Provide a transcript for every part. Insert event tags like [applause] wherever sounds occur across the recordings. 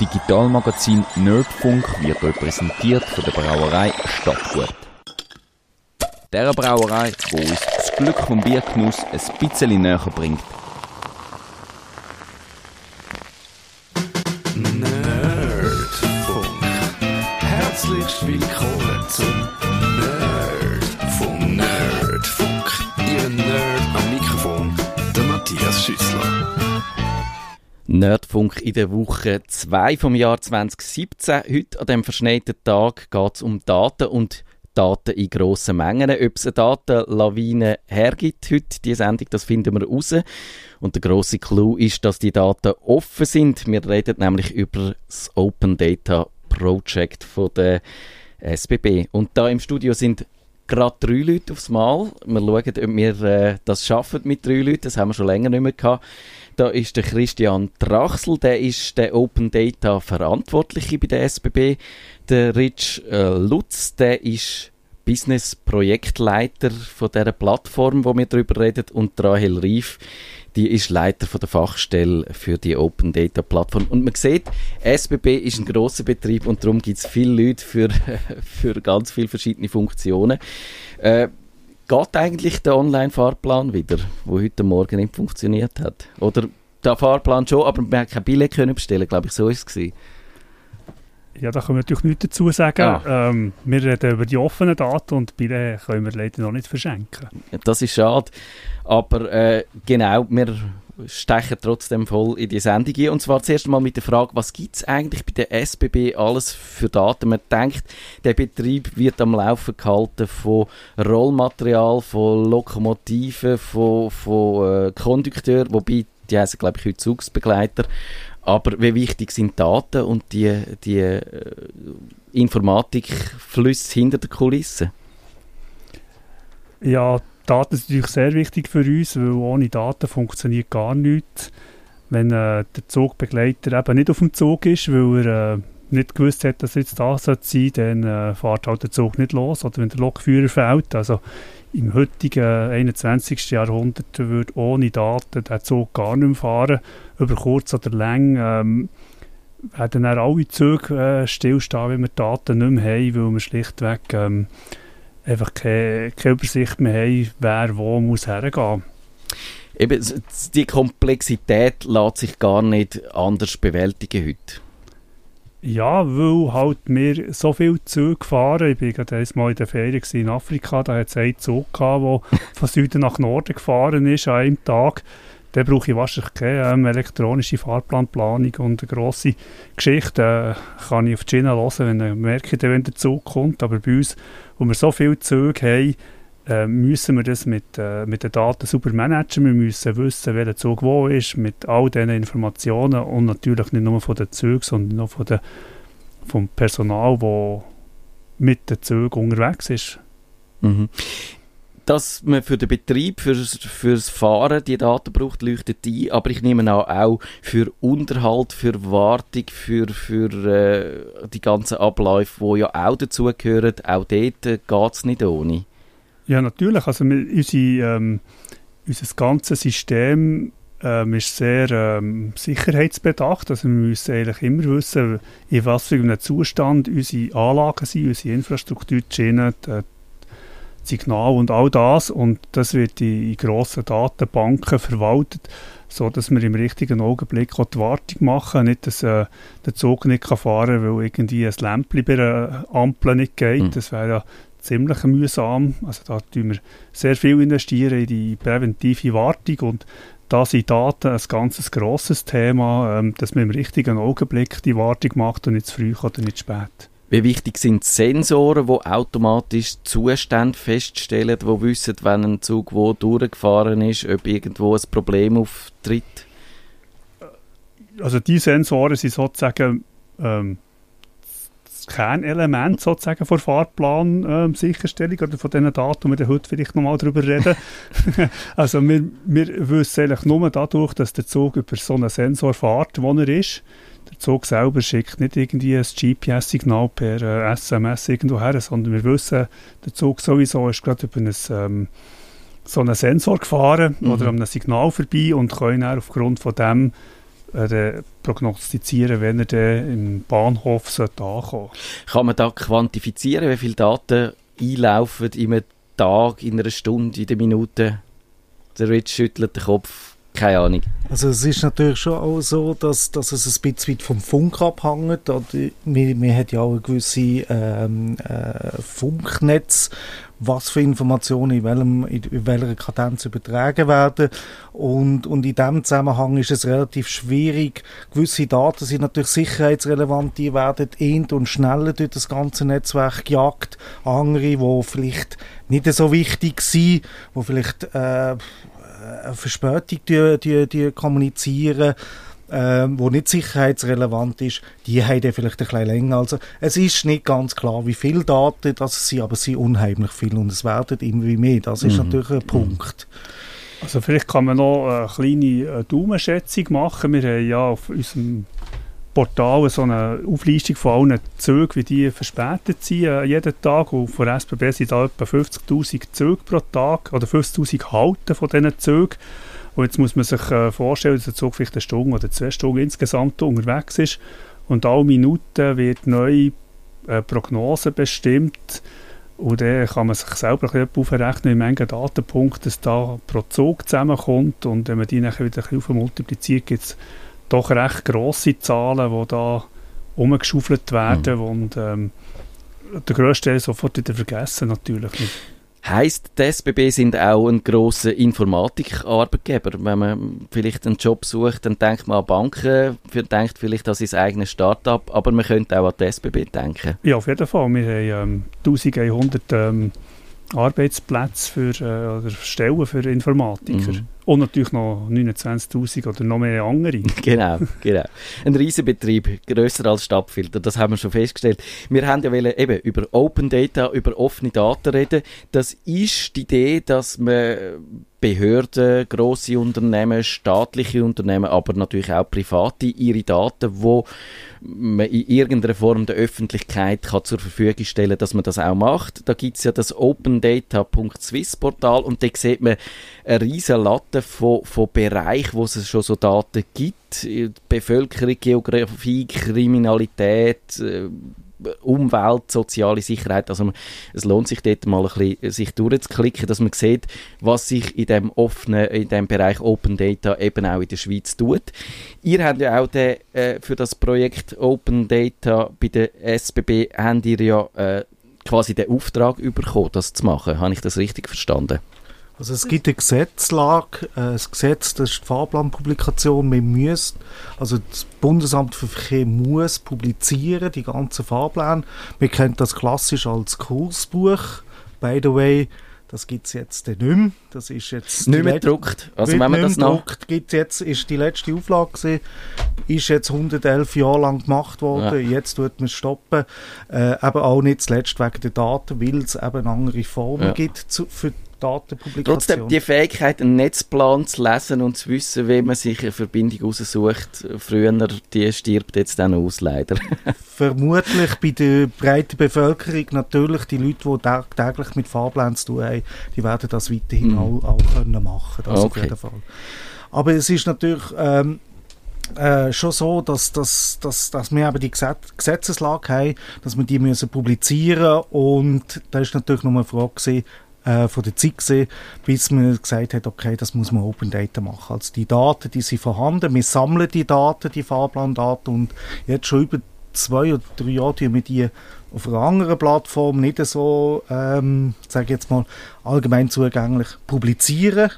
Digitalmagazin Nerdfunk wird euch präsentiert von der Brauerei Stadtgut. Der Brauerei, wo uns das Glück vom Biergenuss ein bisschen näher bringt. Nerdfunk in der Woche 2 vom Jahr 2017. Heute an dem verschneiten Tag geht es um Daten und Daten in grossen Mengen. Ob es eine Datenlawine hergibt heute, die Sendung, das finden wir raus. Und der grosse Clou ist, dass die Daten offen sind. Wir reden nämlich über das Open Data Project von der SBB. Und da im Studio sind gerade drei Leute aufs Mal. Wir schauen, ob wir äh, das schaffen mit drei Leuten. Das haben wir schon länger nicht mehr gehabt. Da ist der Christian Drachsel, der ist der Open Data Verantwortliche bei der SBB. Der Rich äh, Lutz, der ist Business Projektleiter von der Plattform, wo wir darüber reden, und Rahel Rief, die ist Leiter von der Fachstelle für die Open Data Plattform. Und man sieht, SBB ist ein großer Betrieb und darum gibt es viele Leute für, [laughs] für ganz viele verschiedene Funktionen. Äh, geht eigentlich der Online-Fahrplan wieder, wo heute Morgen nicht funktioniert hat? Oder der Fahrplan schon, aber man hat kein Billett können bestellen, glaube ich, so ist es gewesen. Ja, da können wir natürlich nichts dazu sagen. Ah. Ähm, wir reden über die offenen Daten und Billett können wir leider noch nicht verschenken. Das ist schade. Aber äh, genau, wir stechen trotzdem voll in die Sendung ein. Und zwar zuerst mal mit der Frage, was gibt es eigentlich bei der SBB alles für Daten? Man denkt, der Betrieb wird am Laufen gehalten von Rollmaterial, von Lokomotiven, von, von äh, Kondukteuren, wobei die heißen, glaube ich, heute Zugsbegleiter. Aber wie wichtig sind Daten und die, die äh, Informatikflüsse hinter der Kulisse? Ja, Daten sind natürlich sehr wichtig für uns, weil ohne Daten funktioniert gar nichts. Wenn äh, der Zugbegleiter eben nicht auf dem Zug ist, weil er äh, nicht gewusst hat, dass jetzt da sein sollte, dann äh, fährt halt der Zug nicht los. Oder wenn der Lokführer fehlt. Also im heutigen 21. Jahrhundert würde ohne Daten der Zug gar nicht mehr fahren. Über kurz oder lang ähm, werden dann alle Züge äh, stillstehen, wenn wir Daten nicht mehr haben, weil wir schlichtweg ähm, einfach keine, keine Übersicht mehr haben, wer wo muss hergehen. Eben, die Komplexität lässt sich gar nicht anders bewältigen heute. Ja, weil halt wir so viele Züge fahren. Ich war gerade einmal in der Ferien in Afrika, da hat es einen Zug gehabt, der [laughs] von Süden nach Norden gefahren ist an einem Tag. Dann brauche ich wahrscheinlich keine ähm, elektronische Fahrplanplanung und eine grosse Geschichte. Äh, kann ich auf Schiene hören, wenn ich merke, wenn der Zug kommt. Aber bei uns, wo wir so viele Züge haben, äh, müssen wir das mit, äh, mit den Daten super managen. Wir müssen wissen, welcher Zug wo ist, mit all diesen Informationen und natürlich nicht nur von den Zügen, sondern auch von der, vom Personal, das mit den Zügen unterwegs ist. Mhm. Dass man für den Betrieb, fürs, fürs Fahren die Daten braucht, leuchtet ein, aber ich nehme an, auch für Unterhalt, für Wartung, für, für äh, die ganzen Abläufe, die ja auch dazugehören, auch dort äh, geht es nicht ohne. Ja, natürlich. Also wir, unsere, ähm, unser ganzes System ähm, ist sehr ähm, sicherheitsbedacht. Also wir müssen eigentlich immer wissen, in was für einem Zustand unsere Anlagen sind, unsere Infrastruktur, die Schienen, die, die Signale und all das. Und das wird in, in grossen Datenbanken verwaltet, so dass wir im richtigen Augenblick auch die Wartung machen. Nicht, dass äh, der Zug nicht kann fahren kann, weil irgendwie ein Lämpchen bei einer Ampel nicht geht. Mhm. Das wäre ja ziemlich mühsam. Also da tun wir sehr viel investieren in die präventive Wartung und da sind Daten ein ganz grosses Thema, ähm, dass man im richtigen Augenblick die Wartung macht und nicht zu früh oder nicht zu spät. Wie wichtig sind Sensoren, die automatisch Zustände feststellen, die wissen, wenn ein Zug wo durchgefahren ist, ob irgendwo ein Problem auftritt? Also die Sensoren sind sozusagen ähm, das Kernelement sozusagen von Fahrplan ähm, oder von diesen Daten, die wir heute vielleicht nochmal darüber reden. [laughs] also wir, wir wissen eigentlich nur dadurch, dass der Zug über so einen Sensor fährt, wo er ist. Der Zug selber schickt nicht irgendwie ein GPS-Signal per äh, SMS irgendwo her, sondern wir wissen, der Zug sowieso ist gerade über ein, ähm, so einen Sensor gefahren Mhm. oder an einem Signal vorbei und können dann aufgrund von dem äh, prognostizieren, wenn er dann im Bahnhof sollte ankommen Kann man da quantifizieren, wie viele Daten einlaufen in einem Tag, in einer Stunde, in der Minute? Der Rich schüttelt den Kopf. Keine Ahnung. Also es ist natürlich schon auch so, dass, dass es ein bisschen weit vom Funk abhängt. Man, man hat ja auch ein gewisses ähm, äh, Funknetz, was für Informationen in, welchem, in welcher Kadenz übertragen werden. Und, und in diesem Zusammenhang ist es relativ schwierig. Gewisse Daten sind natürlich sicherheitsrelevant, die werden eher und schneller durch das ganze Netzwerk gejagt. Andere, die vielleicht nicht so wichtig sind, die vielleicht äh, eine Verspätung die, die, die kommunizieren, äh, wo nicht sicherheitsrelevant ist, die haben dann vielleicht ein bisschen länger. Also es ist nicht ganz klar, wie viele Daten das sind, aber es sind unheimlich viele und es werden immer mehr. Das ist mhm. natürlich ein Punkt. Also vielleicht kann man noch eine kleine äh, Daumenschätzung machen. Wir haben ja auf unserem Portal so eine Auflistung von allen Zügen, wie die verspätet sind, äh, jeden Tag. Und von SBB sind da etwa 50'000 Züge pro Tag oder 50'000 Halten von diesen Zügen. Und jetzt muss man sich äh, vorstellen, dass der Zug vielleicht eine Stunde oder zwei Stunden insgesamt unterwegs ist. Und alle Minuten wird neue äh, Prognose bestimmt. Und dann kann man sich selber ein bisschen aufrechnen, wie viele Datenpunkte es da pro Zug zusammenkommt. Und wenn man die dann wieder ein bisschen multipliziert, gibt es doch recht grosse Zahlen, die da umgeschaufelt werden mhm. und ähm, der grösste Teil sofort wieder vergessen natürlich nicht. Heißt, die SBB sind auch ein grosser Informatikarbeitgeber. Wenn man vielleicht einen Job sucht, dann denkt man an Banken, denkt vielleicht an sein eigenes Start-up, aber man könnte auch an die SBB denken. Ja, auf jeden Fall. Wir haben ähm, 1100 ähm, Arbeitsplätze für, äh, oder Stellen für Informatiker. Mhm. Und natürlich noch 29'000 oder noch mehr andere. [laughs] genau, genau. Ein Riesenbetrieb, grösser als Stadtfilter, das haben wir schon festgestellt. Wir haben ja wollen, eben über Open Data, über offene Daten reden. Das ist die Idee, dass man Behörden, große Unternehmen, staatliche Unternehmen, aber natürlich auch private ihre Daten, wo man in irgendeiner Form der Öffentlichkeit kann zur Verfügung stellen, dass man das auch macht. Da gibt es ja das opendata.swiss Portal und da sieht man eine riesige Latte von, von Bereichen, wo es schon so Daten gibt. Bevölkerung, Geografie, Kriminalität, äh, Umwelt, soziale Sicherheit. Also es lohnt sich dort mal ein bisschen sich durchzuklicken, dass man sieht, was sich in dem offenen, in dem Bereich Open Data eben auch in der Schweiz tut. Ihr habt ja auch den, äh, für das Projekt Open Data bei der SBB habt ihr ja äh, quasi den Auftrag bekommen, das zu machen. Habe ich das richtig verstanden? Also es gibt eine Gesetzlage, äh, das Gesetz, das ist die Fahrplanpublikation. Wir müssen, also das Bundesamt für Verkehr muss publizieren, die ganzen Fahrpläne. Wir kennen das klassisch als Kursbuch. By the way, das gibt es jetzt nicht mehr. Das ist jetzt nicht mehr gedruckt. Also wenn man das noch... Gibt's jetzt, ist die letzte Auflage gewesen, ist jetzt 111 Jahre lang gemacht worden. Ja. Jetzt tut man es stoppen. Äh, aber auch nicht zuletzt wegen der Daten, weil es eben andere Formen ja. gibt zu, für Datenpublikation. Trotzdem die Fähigkeit, einen Netzplan zu lesen und zu wissen, wie man sich eine Verbindung aussucht, früher, die stirbt jetzt dann aus, leider. [laughs] Vermutlich bei der breiten Bevölkerung natürlich, die Leute, die täglich mit Fahrplänen zu tun haben, die werden das weiterhin mhm. auch, auch können machen, das okay. auf jeden Fall. Aber es ist natürlich... Ähm, äh, schon so, dass, dass, dass, dass wir eben die Gesetzeslage haben, dass wir die müssen publizieren und da ist natürlich noch eine Frage gewesen, äh, von der Zeit gesehen, bis man gesagt hat, okay, das muss man Open Data machen. Also die Daten, die sind vorhanden, wir sammeln die Daten, die Fahrplandaten und jetzt schon über zwei oder drei Jahre tun wir die auf einer anderen Plattform nicht so, ähm, sage ich jetzt mal, allgemein zugänglich publizieren.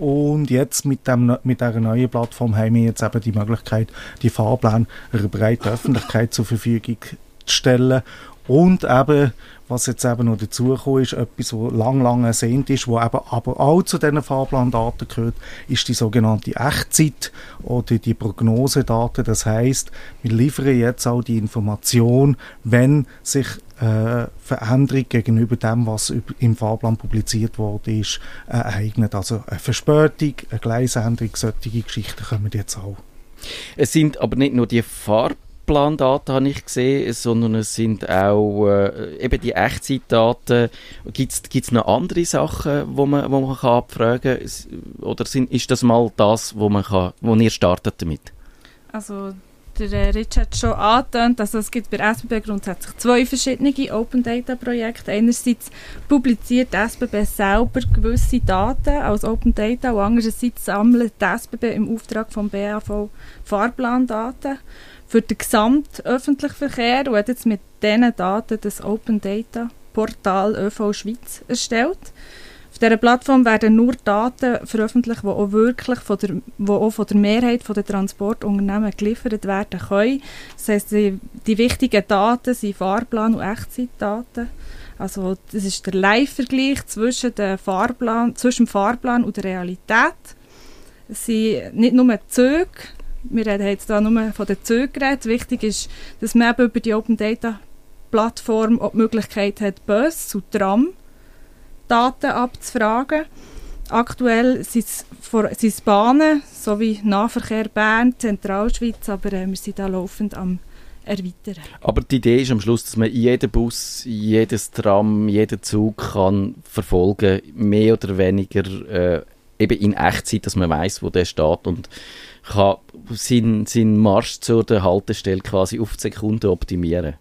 Und jetzt mit, dem, mit dieser neuen Plattform haben wir jetzt eben die Möglichkeit, die Fahrpläne einer breiten Öffentlichkeit zur Verfügung zu stellen und eben, was jetzt eben noch dazugekommen ist, etwas, was lang, lang ersehnt ist, wo eben aber auch zu diesen Fahrplandaten gehört, ist die sogenannte Echtzeit oder die Prognosedaten. Das heißt, wir liefern jetzt auch die Information, wenn sich äh, Veränderung gegenüber dem, was im Fahrplan publiziert wurde, ist, äh, ereignet. Also eine Verspätung, eine Gleisänderung, solche Geschichten kommen jetzt auch. Es sind aber nicht nur die Fahrplan Fahrplandaten habe ich gesehen, sondern es sind auch äh, eben die Echtzeitdaten. Gibt es noch andere Sachen, wo man, wo man kann abfragen kann? Oder sind, ist das mal das, wo, man kann, wo ihr startet damit? Also der äh, Rich hat schon angetönt, also es gibt bei SBB grundsätzlich zwei verschiedene Open Data Projekte. Einerseits publiziert die SBB selber gewisse Daten als Open Data und andererseits sammelt die SBB im Auftrag vom BAV Fahrplandaten für den gesamten öffentlichen Verkehr und hat jetzt mit diesen Daten das Open Data Portal ÖV Schweiz erstellt dieser Plattform werden nur Daten veröffentlicht, die auch wirklich von der, wo auch von der Mehrheit der Transportunternehmen geliefert werden können. Das heisst, die, die wichtigen Daten sind Fahrplan- und Echtzeitdaten. Also das ist der Live-Vergleich zwischen, zwischen dem Fahrplan und der Realität. Es sind nicht nur Züge, wir reden jetzt hier nur von den Zügen geredet. Wichtig ist, dass man über die Open Data Plattform auch die Möglichkeit hat, Bus und Tram Daten abzufragen. Aktuell sind es Bahnen sowie Nahverkehr Bern, Zentralschweiz, aber äh, wir sind da laufend am erweitern. Aber die Idee ist am Schluss, dass man jeden Bus, jedes Tram, jeden Zug kann verfolgen, mehr oder weniger äh, eben in Echtzeit, dass man weiß, wo der steht und kann seinen, seinen Marsch zur Haltestelle quasi auf die Sekunde optimieren.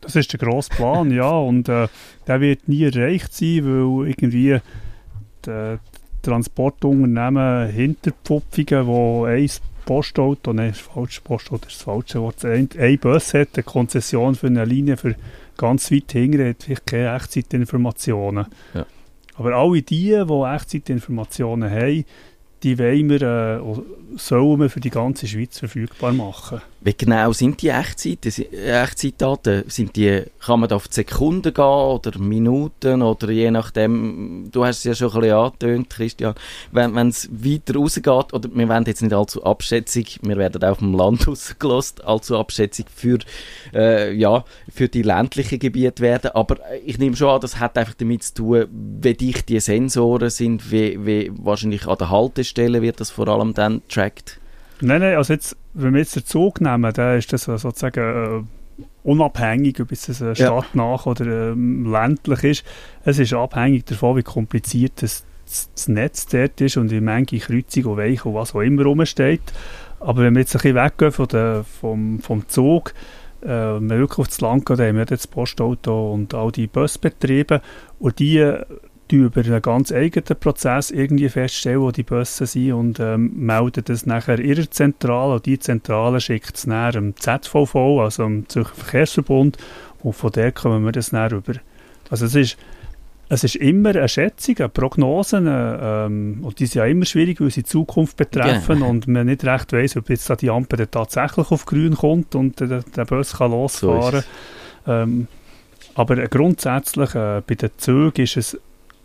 Das ist der grosse Plan, ja. Und äh, der wird nie erreicht sein, weil irgendwie die Transportunternehmen Hinterpfupfungen, die ein Postauto, nein, falsch, Postauto ist das falsche Wort, ein, ein Bus hat, eine Konzession für eine Linie für ganz weit hinten, hat vielleicht keine Echtzeitinformationen. Ja. Aber alle die, die Echtzeitinformationen haben, die wollen wir, äh, sollen wir für die ganze Schweiz verfügbar machen. Wie genau sind die Echtzeit, Echtzeitdaten? Sind die, kann man da auf Sekunden gehen oder Minuten oder je nachdem, du hast es ja schon ein bisschen angetönt, Christian, wenn es weiter rausgeht, oder wir werden jetzt nicht allzu abschätzig, wir werden auch vom Land [laughs] rausgelost, allzu abschätzig für, äh, ja, für die ländlichen Gebiete werden, aber ich nehme schon an, das hat einfach damit zu tun, wie dicht die Sensoren sind, wie, wie wahrscheinlich an der Haltestelle wird das vor allem dann tracked. Nein, nein, also jetzt, wenn wir jetzt den Zug nehmen, dann ist das sozusagen äh, unabhängig, ob es äh, stadtnah oder äh, ländlich ist. Es ist abhängig davon, wie kompliziert das, das Netz dort ist und wie Menge Kreuzung und Weichen und was auch immer rumsteht. Aber wenn wir jetzt ein bisschen weggehen von der, vom, vom Zug, äh, wenn wir wirklich aufs Land gehen, dann haben wir das Postauto und all die Busbetriebe und die die über einen ganz eigenen Prozess irgendwie feststellen, wo die Busse sind und ähm, melden das nachher ihrer Zentrale und die Zentrale schickt es nachher dem ZVV, also dem Zürcher Verkehrsverbund und von der kommen wir das nachher über. Also es ist, es ist immer eine Schätzung, eine Prognose ähm, und die sind ja immer schwierig, weil sie die Zukunft betreffen yeah. und man nicht recht weiß, ob jetzt da die Ampel tatsächlich auf grün kommt und der, der Bus kann losfahren. So ähm, aber grundsätzlich äh, bei den Zügen ist es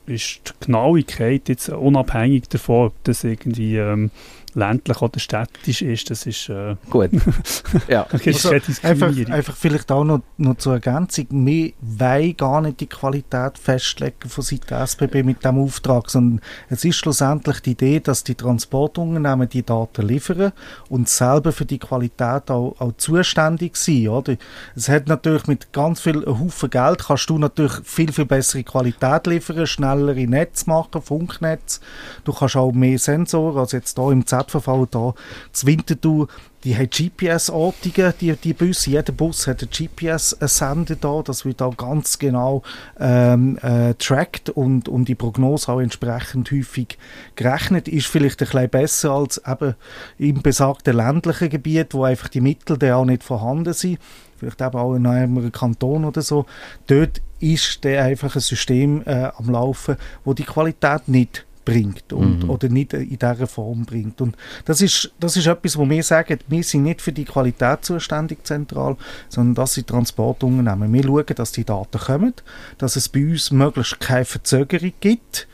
ist die Genauigkeit jetzt unabhängig davon, ob das irgendwie ähm, ländlich oder städtisch ist, das ist äh, gut. [laughs] ja. also einfach, einfach vielleicht auch noch, noch zur Ergänzung, wir wollen gar nicht die Qualität festlegen von Seiten der SBB mit dem Auftrag, sondern es ist schlussendlich die Idee, dass die Transportunternehmen die Daten liefern und selber für die Qualität auch, auch zuständig sind, oder? Es hat natürlich mit ganz viel Haufen Geld kannst du natürlich viel, viel bessere Qualität liefern, schnellere Netz machen, Funknetz, du kannst auch mehr Sensoren, also jetzt hier im Z Radverfall da. Das Winterthur, die haben GPS-Ortungen, die, die Busse. Jeder Bus hat einen GPS-Sender da, das wird auch ganz genau ähm, äh, trackt und, und die Prognose auch entsprechend häufig gerechnet. Ist vielleicht ein bisschen besser als eben im besagten ländlichen Gebiet, wo einfach die Mittel da auch nicht vorhanden sind. Vielleicht eben auch in einem Kanton oder so. Dort ist der einfach ein System äh, am Laufen, wo die Qualität nicht bringt und, mhm. oder nicht in dieser Form bringt. Und das ist, das ist etwas, wo wir sagen, wir sind nicht für die Qualität zuständig zentral, sondern das sind Transportunternehmen. Wir schauen, dass die Daten kommen, dass es bei uns möglichst keine Verzögerung gibt,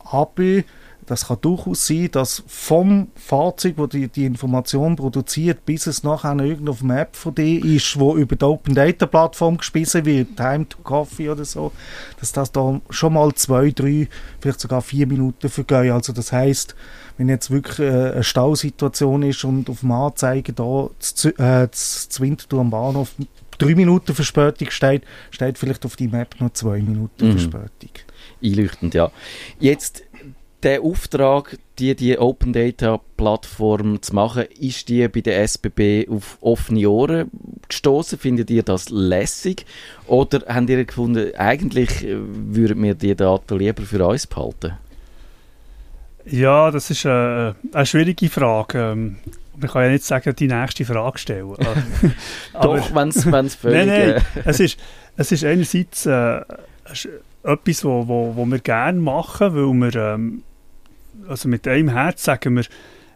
aber das kann durchaus sein, dass vom Fahrzeug, das die, die Information produziert, bis es nachher irgendwo auf der App von dir ist, wo über die Open Data Plattform gespissen wird, Time to Coffee oder so, dass das da schon mal zwei, drei, vielleicht sogar vier Minuten vergehen. Also das heißt, wenn jetzt wirklich äh, eine Stausituation ist und auf dem Anzeigen da zu, äh, Winterthur am Bahnhof drei Minuten Verspätung steht, steht vielleicht auf die Map noch zwei Minuten mhm. Verspätung. Einleuchtend, ja. Jetzt der Auftrag, die, die Open Data Plattform zu machen, ist die bei der SBB auf offene Ohren gestoßen? Findet ihr das lässig? Oder habt ihr gefunden, eigentlich äh, würden wir die Daten lieber für uns behalten? Ja, das ist eine, äh, eine schwierige Frage. Ähm, man kann ja nicht sagen, die nächste Frage stellen. [laughs] Doch, wenn es völlig... Nein, nein, äh, es ist, es ist einerseits äh, etwas, wo, wo, wo wir gerne machen, weil wir ähm, also mit einem Herz sagen wir,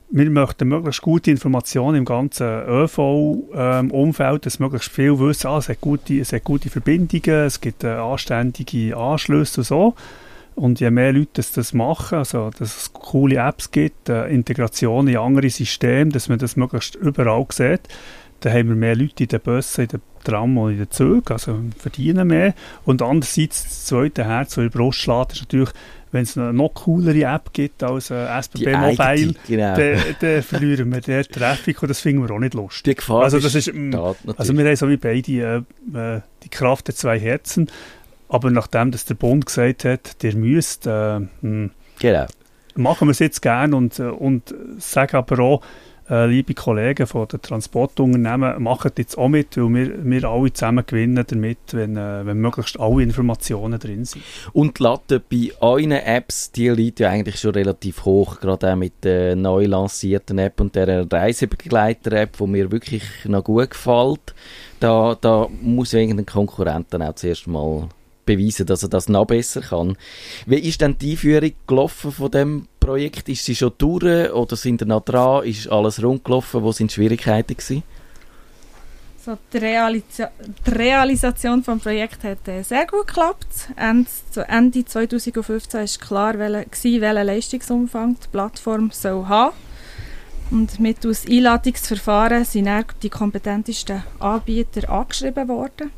wir möchten möglichst gute Informationen im ganzen ÖV-Umfeld, dass möglichst viel wissen, ah, es, hat gute, es hat gute Verbindungen, es gibt äh, anständige Anschlüsse und so. Und je mehr Leute das, das machen, also dass es coole Apps gibt, äh, Integration in andere Systeme, dass man das möglichst überall sieht, dann haben wir mehr Leute in den Bussen, in den Tram und in den Zügen, also verdienen mehr. Und andererseits, das zweite Herz, das in Brust schlägt, ist natürlich, wenn es eine noch coolere App gibt als äh, SBB Mobile, genau. dann, dann verlieren wir den Traffic und das finden wir auch nicht lustig. Die Gefahr also, das ist, mm, da, also wir haben so wie beide äh, äh, die Kraft der zwei Herzen, aber nachdem dass der Bund gesagt hat, der müsst, äh, mm, genau. machen wir es jetzt gerne und, äh, und sagen aber auch, äh, liebe Kollegen von den Transportunternehmen, machen jetzt auch mit, weil wir, wir alle zusammen gewinnen damit, wenn, äh, wenn möglichst alle Informationen drin sind. Und die Latte bei euren Apps, die liegt ja eigentlich schon relativ hoch, gerade auch mit der neu lancierten App und der Reisebegleiter-App, die mir wirklich noch gut gefällt. Da, da muss irgendein Konkurrent dann auch zuerst mal beweisen, dass er das noch besser kann. Wie ist denn die Einführung gelaufen von dem Projekt? Ist sie schon durch oder sind ihr noch dran? Ist alles rund gelaufen? Wo sind die Schwierigkeiten gewesen? So, die, Realisa die Realisation des Projekts hat äh, sehr gut geklappt. Ende, Ende 2015 war klar, welchen Leistungsumfang die Plattform soll haben und mittels Einladungsverfahren sind die kompetentesten Anbieter angeschrieben worden.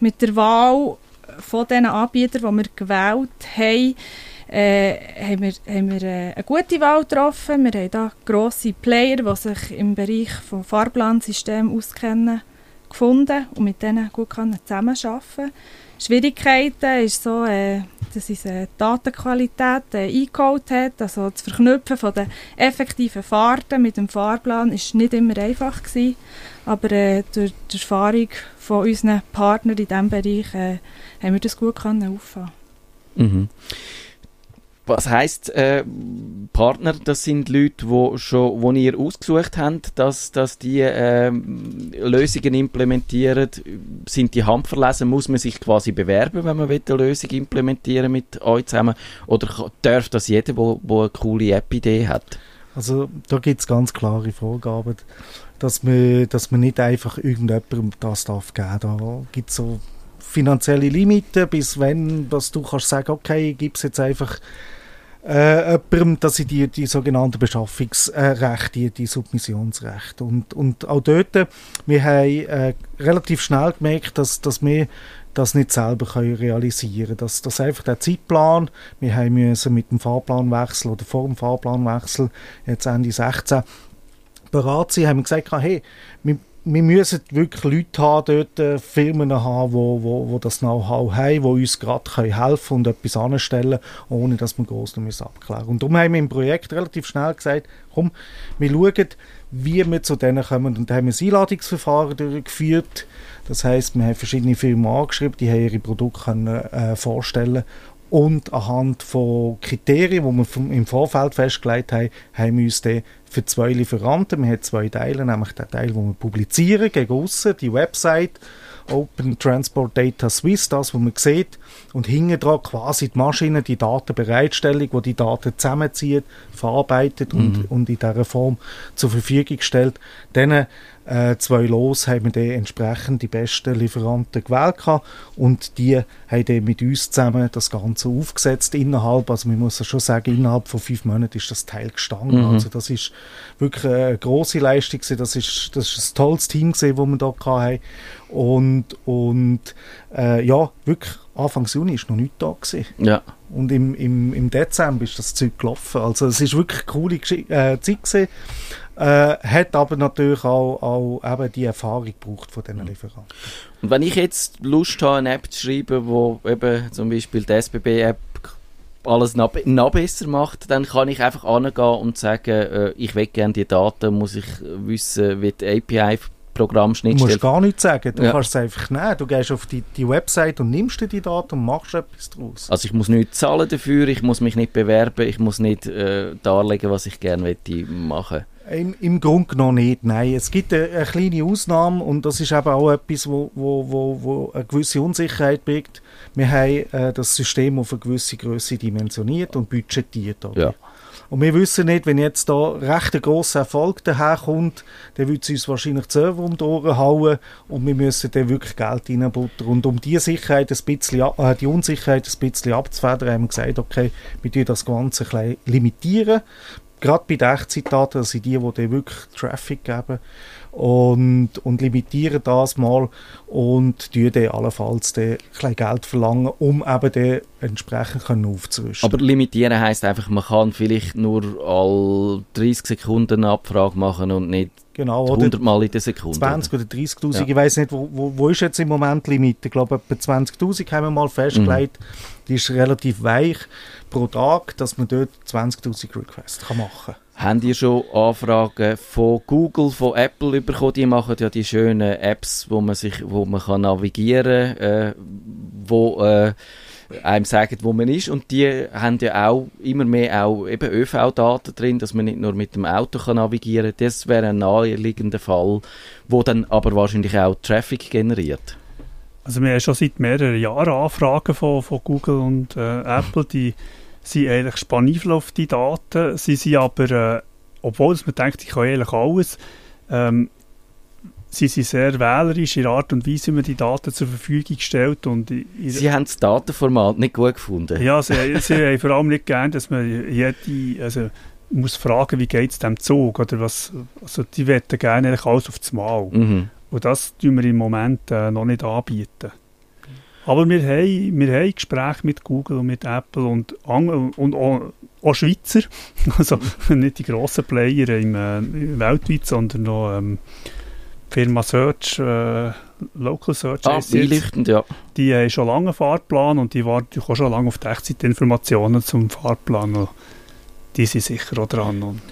Mit der Wahl von den Anbietern, die wir gewählt haben, äh, haben wir, haben wir äh, eine gute Wahl getroffen. Wir haben hier grosse Player, die sich im Bereich des Fahrplansystems auskennen, gefunden und mit denen gut zusammenarbeiten können. Schwierigkeiten ist so, äh, dass es äh, Datenqualität äh, eingeholt hat. Also das Verknüpfen von den effektiven Fahrten mit dem Fahrplan ist nicht immer einfach gewesen. Aber äh, durch die Erfahrung von unseren Partnern in diesem Bereich äh, haben wir das gut können. Mhm. Was heisst äh, Partner? Das sind Leute, wo schon, wo ihr ausgesucht habt, dass, dass die äh, Lösungen implementieren. Sind die handverlesen? Muss man sich quasi bewerben, wenn man eine Lösung implementieren mit euch zusammen? Oder darf das jeder, der eine coole App-Idee hat? Also da gibt es ganz klare Vorgaben, dass man, dass man nicht einfach irgendjemandem das darf geben. Da gibt es so finanzielle Limiten, bis wenn dass du kannst sagen, okay, ich gebe es jetzt einfach äh, jemandem, dass sie die, die sogenannten Beschaffungsrechte, die, die Submissionsrechte. Und, und auch dort, wir haben äh, relativ schnell gemerkt, dass, dass wir das nicht selber können realisieren können. Dass, dass einfach der Zeitplan, wir müssen mit dem Fahrplanwechsel oder vor dem Fahrplanwechsel, jetzt Ende 16, bereit sein, haben gesagt, hey, wir, wir müssen wirklich Leute haben, dort äh, Firmen haben, wo, wo, wo das Know-how haben, die uns gerade helfen und etwas anstellen, ohne dass wir groß noch abklären Und darum haben wir im Projekt relativ schnell gesagt, komm, wir schauen, wie wir zu denen kommen. Und da haben wir ein Einladungsverfahren durchgeführt. Das heißt, wir haben verschiedene Firmen angeschrieben, die haben ihre Produkte können, äh, vorstellen und anhand von Kriterien, die wir vom, im Vorfeld festgelegt haben, haben wir uns dann für zwei Lieferanten, wir haben zwei Teile, nämlich den Teil, den wir publizieren gegen aussen, die Website, Open Transport Data Swiss, das, was man sieht, und hinten dran quasi die Maschine, die Datenbereitstellung, die die Daten zusammenzieht, verarbeitet mhm. und, und in dieser Form zur Verfügung stellt. Dann äh, zwei Los haben wir dann entsprechend die besten Lieferanten gewählt und die haben dann mit uns zusammen das Ganze aufgesetzt innerhalb, also man muss ja schon sagen, innerhalb von fünf Monaten ist das Teil gestanden. Mhm. Also das ist wirklich eine grosse Leistung gewesen. das ist, das ist ein tolles Team gewesen, das wir da hatten und, und äh, ja, wirklich Anfang Juni ist noch nichts da gewesen. Ja. Und im, im, im Dezember ist das Zeug gelaufen. Also es ist wirklich eine coole äh, Zeit gewesen. Äh, hat aber natürlich auch, auch eben die Erfahrung gebraucht von diesen Lieferanten. Und wenn ich jetzt Lust habe, eine App zu schreiben, wo eben zum Beispiel die SBB-App alles noch, noch besser macht, dann kann ich einfach angehen und sagen, äh, ich will gerne die Daten, muss ich wissen, wie die API Programmschnittstelle. Du musst gar nichts sagen, du ja. kannst es einfach nehmen. Du gehst auf die, die Website und nimmst dir die Daten und machst etwas daraus. Also ich muss nicht zahlen dafür, ich muss mich nicht bewerben, ich muss nicht äh, darlegen, was ich gerne machen im, Im Grunde genommen nicht, nein. Es gibt eine, eine, kleine Ausnahme und das ist eben auch etwas, wo, wo, wo, wo eine gewisse Unsicherheit birgt. Wir haben äh, das System auf eine gewisse Größe dimensioniert und budgetiert. Oder? Ja. Und wir wissen nicht, wenn jetzt da recht ein grosser Erfolg daherkommt, dann wird es uns wahrscheinlich die Server um die Ohren hauen und wir müssen dann wirklich Geld reinbuttern. Und um die Sicherheit ein bisschen, äh, die Unsicherheit ein bisschen abzufedern, haben wir gesagt, okay, wir tun das Ganze ein bisschen limitieren. Gerade bei den Echtzeitdaten, das sind die, die wirklich Traffic geben und, und limitieren das mal und tun dann allenfalls dann Geld verlangen, um eben dann entsprechend aufzuwischen. Aber limitieren heisst einfach, man kann vielleicht nur all 30 Sekunden eine Abfrage machen und nicht Genau, 100 Mal in der Sekunde. 20 oder 30'000, ja. ich weiß nicht, wo, wo, wo ist jetzt im Moment die Limite? Ich glaube, etwa 20'000 haben wir mal festgelegt. Mhm. Die ist relativ weich pro Tag, dass man dort 20'000 Requests kann machen kann. Habt ihr schon Anfragen von Google, von Apple bekommen? Die machen ja die schönen Apps, wo man sich, wo man kann navigieren, äh, wo äh, einem sagen, wo man ist. Und die haben ja auch immer mehr auch eben ÖV-Daten drin, dass man nicht nur mit dem Auto kann navigieren. Das wäre ein naheliegender Fall, wo dann aber wahrscheinlich auch Traffic generiert. Also wir haben schon seit mehreren Jahren Anfragen von, von Google und äh, Apple, die sind eigentlich spannend auf die Daten. Sie sind aber, äh, obwohl man denkt, ich kann eigentlich alles, ähm, sie sind sehr wählerisch in der Art und Weise, wie man die Daten zur Verfügung stellt. Und sie haben das Datenformat nicht gut gefunden. Ja, sie, sie haben vor allem nicht gern, dass man jede, also muss fragen, wie geht es dem Zug oder was, also die wollen gerne alles auf das Mal. Mhm. Und das tun wir im Moment äh, noch nicht anbieten. Aber wir haben, wir haben Gespräche mit Google und mit Apple und, und auch, auch Schweizer, [laughs] also nicht die grossen Player im, äh, weltweit, sondern noch ähm, Firma Search, äh, Local Search ah, einleuchtend, ja. Die haben schon lange einen Fahrplan und die warten auch schon lange auf die Echtzeitinformationen zum Fahrplan. Und die sind sicher auch dran. Und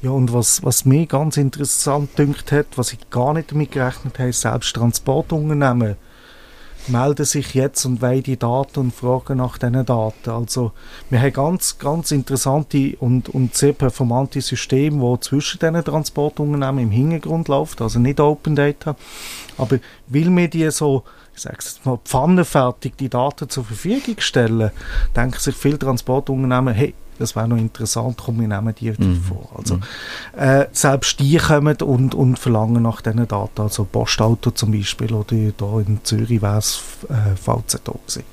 ja, und was, was mir ganz interessant dünkt hat, was ich gar nicht damit gerechnet habe, selbst Transportunternehmen melden sich jetzt und wollen die Daten und fragen nach diesen Daten. Also wir haben ganz, ganz interessante und, und sehr performante Systeme, die zwischen diesen Transportunternehmen im Hintergrund laufen, also nicht Open Data. Aber will wir die so ich sage es mal, pfannenfertig die Daten zur Verfügung stellen, denken sich viele Transportunternehmen, hey, das wäre noch interessant, wir nehmen die mhm. vor. Also, äh, selbst die kommen und, und verlangen nach diesen Daten, also Postauto zum Beispiel oder hier in Zürich wäre es äh, VZO gewesen.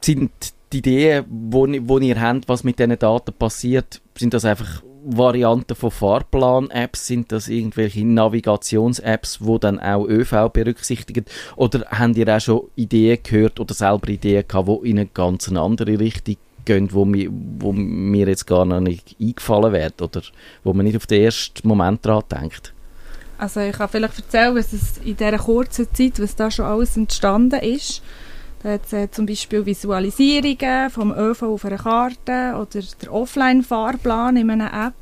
sind die Ideen, die ihr habt, was mit diesen Daten passiert, sind das einfach Varianten von Fahrplan-Apps? Sind das irgendwelche Navigations-Apps, die dann auch ÖV berücksichtigen? Oder habt ihr auch schon Ideen gehört oder selber Ideen gehabt, die in eine ganz andere Richtung gehen, wo mir, wo mir jetzt gar noch nicht eingefallen wäre oder wo man nicht auf den ersten Moment daran denkt? Also ich kann vielleicht erzählen, was es in dieser kurzen Zeit, was da schon alles entstanden ist. Da hat es äh, zum Beispiel Visualisierungen vom ÖV auf einer Karte oder der Offline-Fahrplan in einer App.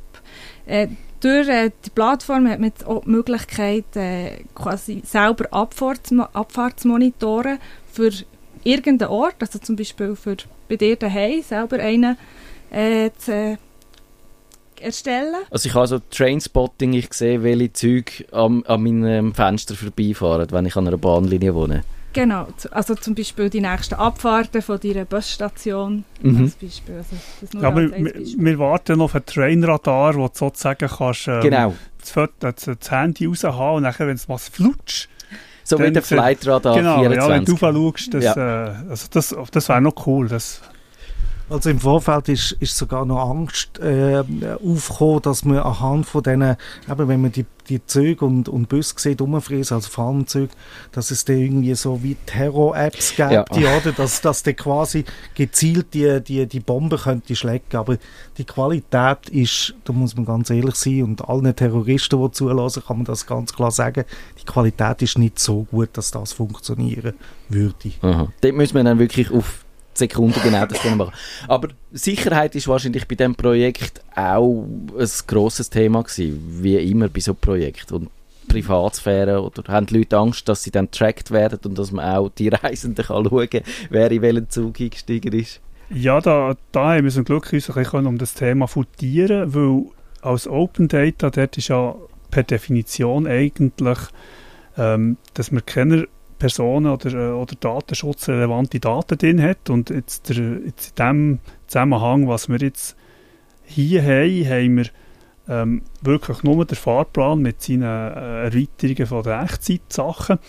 Äh, durch äh, die Plattform hat man auch die Möglichkeit, äh, quasi selber Abfahrt, Abfahrt zu monitoren für irgendeinen Ort, also zum Beispiel für bei dir daheim selber einen äh, zu äh, erstellen. Also ich habe also Trainspotting, ich sehe, welche Züge an, an meinem Fenster vorbeifahren, wenn ich an einer Bahnlinie wohne. Genau, also zum Beispiel die nächsten Abfahrten von deiner Busstation mhm. als Beispiel. Also das ja, aber wir, wir, warten auf ein Trainradar, wo du sozusagen kannst, ähm, genau. das, das, das Handy raushaben und nachher, wenn es was flutscht, so wie der Flightradar genau, 24. Ja, wenn du schaust, das, ja. äh, also das, das wäre noch cool. Das, also im Vorfeld ist, ist sogar noch Angst äh, aufgekommen, dass man anhand von denen, eben wenn man die, die Züge und, und Busse sieht, umfräsen, also Fahrzeuge, dass es da irgendwie so wie Terror-Apps gibt, ja. die, oder? Dass, dass der quasi gezielt die, die, die Bombe könnte schlecken. Aber die Qualität ist, da muss man ganz ehrlich sein, und allen Terroristen, die zulassen, kann man das ganz klar sagen, die Qualität ist nicht so gut, dass das funktionieren würde. Aha. Dort müssen wir dann wirklich auf Sekunden genau das machen. Aber Sicherheit ist wahrscheinlich bei diesem Projekt auch ein grosses Thema gewesen, wie immer bei so Projekt. Und Privatsphäre oder haben die Leute Angst, dass sie dann tracked werden und dass man auch die Reisenden kann schauen kann, wer in welchen Zug eingestiegen ist? Ja, da, da haben wir zum Glück uns ein bisschen um das Thema futieren, weil als Open Data, dort ist ja per Definition eigentlich, ähm, dass man keine Personen- oder, äh, oder datenschutzrelevante Daten drin hat. Und jetzt, der, jetzt in dem Zusammenhang, was wir jetzt hier haben, haben wir ähm, wirklich nur der Fahrplan mit seinen äh, Erweiterungen von der Echtzeit-Sachen.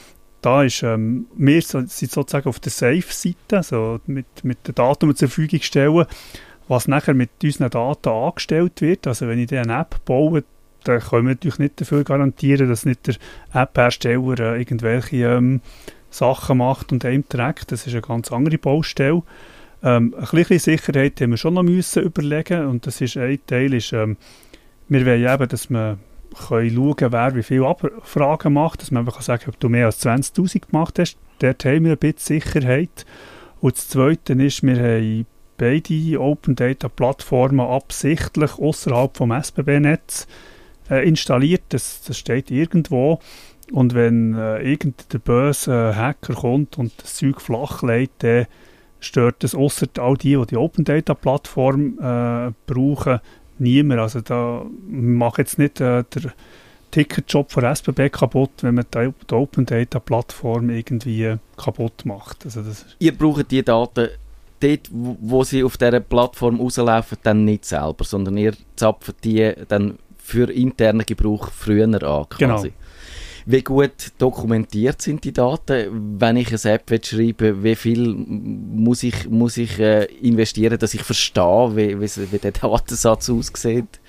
Da ist, ähm, wir sind sozusagen auf der Safe-Seite, also mit, mit den Daten, die wir zur Verfügung stellen, was nachher mit unseren Daten angestellt wird. Also wenn ich eine App baue, dann können wir natürlich nicht dafür garantieren, dass nicht der App-Hersteller äh, irgendwelche ähm, Sachen macht und einem trägt. Das ist eine ganz andere Baustelle. Ähm, ein bisschen Sicherheit haben wir schon noch müssen überlegen und das ist ein Teil ist, ähm, wir wollen eben, dass man können schauen wer wie viele Abfragen macht, dass man einfach sagen kann, ob du mehr als 20'000 gemacht hast. Dort haben wir ein bisschen Sicherheit. Und das Zweite ist, wir haben beide Open Data Plattformen absichtlich außerhalb vom SBB-Netz installiert. Das, das steht irgendwo. Und wenn äh, irgendein böse Hacker kommt und das Zeug flach legt, dann stört das außer all die, die die Open Data Plattform äh, brauchen, niemand. Also da macht jetzt nicht äh, der Ticketjob von SBB kaputt, wenn man die, die Open Data Plattform irgendwie äh, kaputt macht. Also das Ihr braucht die Daten dort, wo sie auf dieser Plattform rauslaufen, dann nicht selber, sondern ihr zapft die dann für internen Gebrauch früher an, quasi. Genau. Wie gut dokumentiert sind die Daten? Wenn ich eine App schreibe, wie viel muss ich, muss ich äh, investieren, dass ich verstehe, wie, wie, wie der Datensatz aussieht?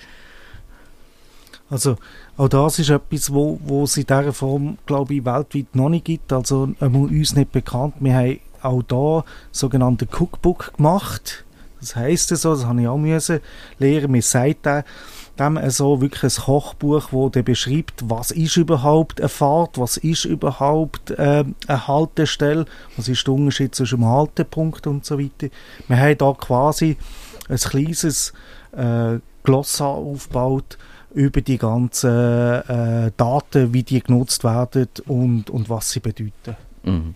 Also auch das ist etwas, wo, wo es in dieser Form, glaube ich, weltweit noch nicht gibt. Also uns nicht bekannt. Wir haben auch da sogenannte Cookbook gemacht. Das heisst so, das habe ich auch müssen lernen. Wir sagen dem so wirklich ein Kochbuch, wo der beschreibt, was ist überhaupt eine Fahrt, was ist überhaupt äh, eine Haltestelle, was ist der Unterschied zwischen einem Haltepunkt und so weiter. Wir haben da quasi ein kleines äh, Glossar aufgebaut über die ganzen äh, Daten, wie die genutzt werden und, und was sie bedeuten. Mhm.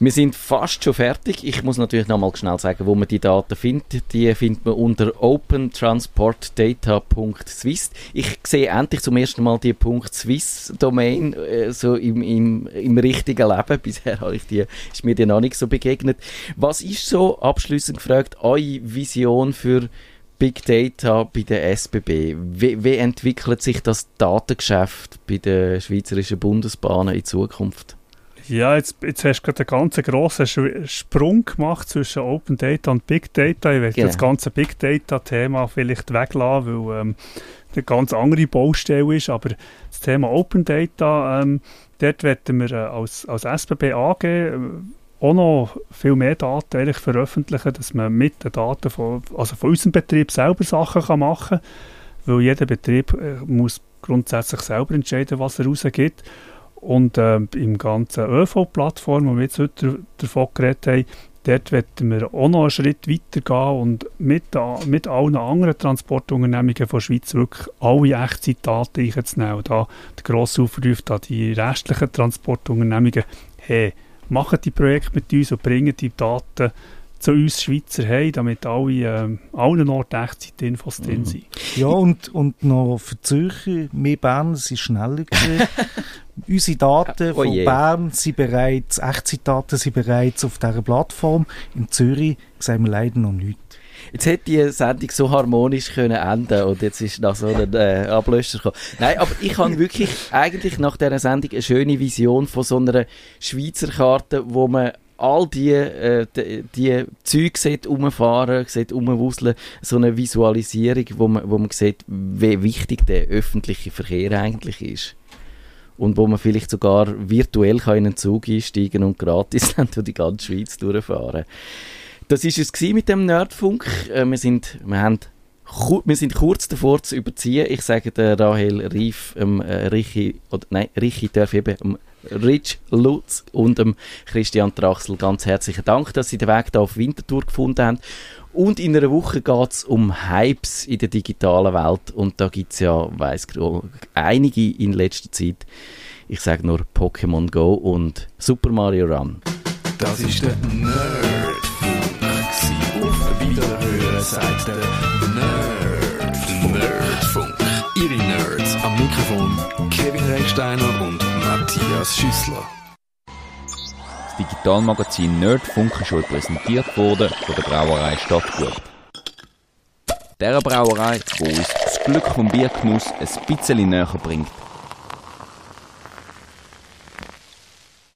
Wir sind fast schon fertig. Ich muss natürlich noch mal schnell sagen, wo man die Daten findet. Die findet man unter opentransportdata.swiss. Ich sehe endlich zum ersten Mal die .swiss-Domain äh, so im, im, im richtigen Leben. [laughs] Bisher habe ich die, ist mir die noch nicht so begegnet. Was ist so, abschließend gefragt, eure Vision für Big Data bei der SBB? Wie, wie entwickelt sich das Datengeschäft bei den Schweizerischen Bundesbahnen in Zukunft? Ja, jetzt, jetzt hast du gerade einen ganz grossen Sprung gemacht zwischen Open Data und Big Data. Ich werde genau. das ganze Big Data-Thema vielleicht weglassen, weil ähm, eine ganz andere Baustelle ist. Aber das Thema Open Data, ähm, dort werden wir äh, als, als SBB AG äh, auch noch viel mehr Daten eigentlich veröffentlichen, dass man mit den Daten von, also von unserem Betrieb selber Sachen kann machen kann. Weil jeder Betrieb äh, muss grundsätzlich selber entscheiden, was er rausgibt. Und äh, im ganzen ÖV-Plattform, wo wir jetzt heute davon geredet haben, dort werden wir auch noch einen Schritt weiter gehen und mit, mit allen anderen Transportunternehmungen von der Schweiz wirklich alle Echtzeitdaten einzunehmen. Und da der grosse Aufruf an die restlichen Transportunternehmungen, hey, machen die Projekte mit uns und bringen die Daten zu uns Schweizer haben, damit alle, äh, allen Orten Echtzeitinfos mhm. drin sind. Ja, und, und noch für Zürcher, wir Bern sind schneller [laughs] Unsere Daten oh von Bern sind bereits, Echtzeitdaten sind bereits auf dieser Plattform. In Zürich sehen wir leider noch nichts. Jetzt hätte die Sendung so harmonisch können enden und jetzt ist noch so ein äh, Ablöscher gekommen. Nein, aber ich habe wirklich eigentlich nach dieser Sendung eine schöne Vision von so einer Schweizer Karte, wo man all die, äh, die, die Züge sieht rumfahren, sieht rumwuseln, so eine Visualisierung, wo man, wo man sieht, wie wichtig der öffentliche Verkehr eigentlich ist. Und wo man vielleicht sogar virtuell kann in einen Zug einsteigen und gratis [laughs] dann durch die ganze Schweiz durchfahren. Das war es mit dem Nerdfunk. Äh, wir sind, wir haben wir sind kurz davor zu überziehen. Ich sage der Rahel Rief, ähm, äh, Richi, oder nein, Richi darf eben, ähm, Rich Lutz und dem Christian Trachsel ganz herzlichen Dank, dass Sie den Weg hier auf Winterthur gefunden haben. Und in einer Woche geht es um Hypes in der digitalen Welt. Und da gibt es ja, weiss einige in letzter Zeit. Ich sage nur Pokémon Go und Super Mario Run. Das ist der Nerdfunk. Auf Wiederhören sagt der Nerd. Nerdfunk. Ihre Nerds am Mikrofon Kevin Recksteiner und Matthias Schüssler. Das Digitalmagazin Nerdfunk ist heute präsentiert worden von der Brauerei Stadtgut. Der Brauerei, die uns das Glück vom Biergenuss ein bisschen näher bringt.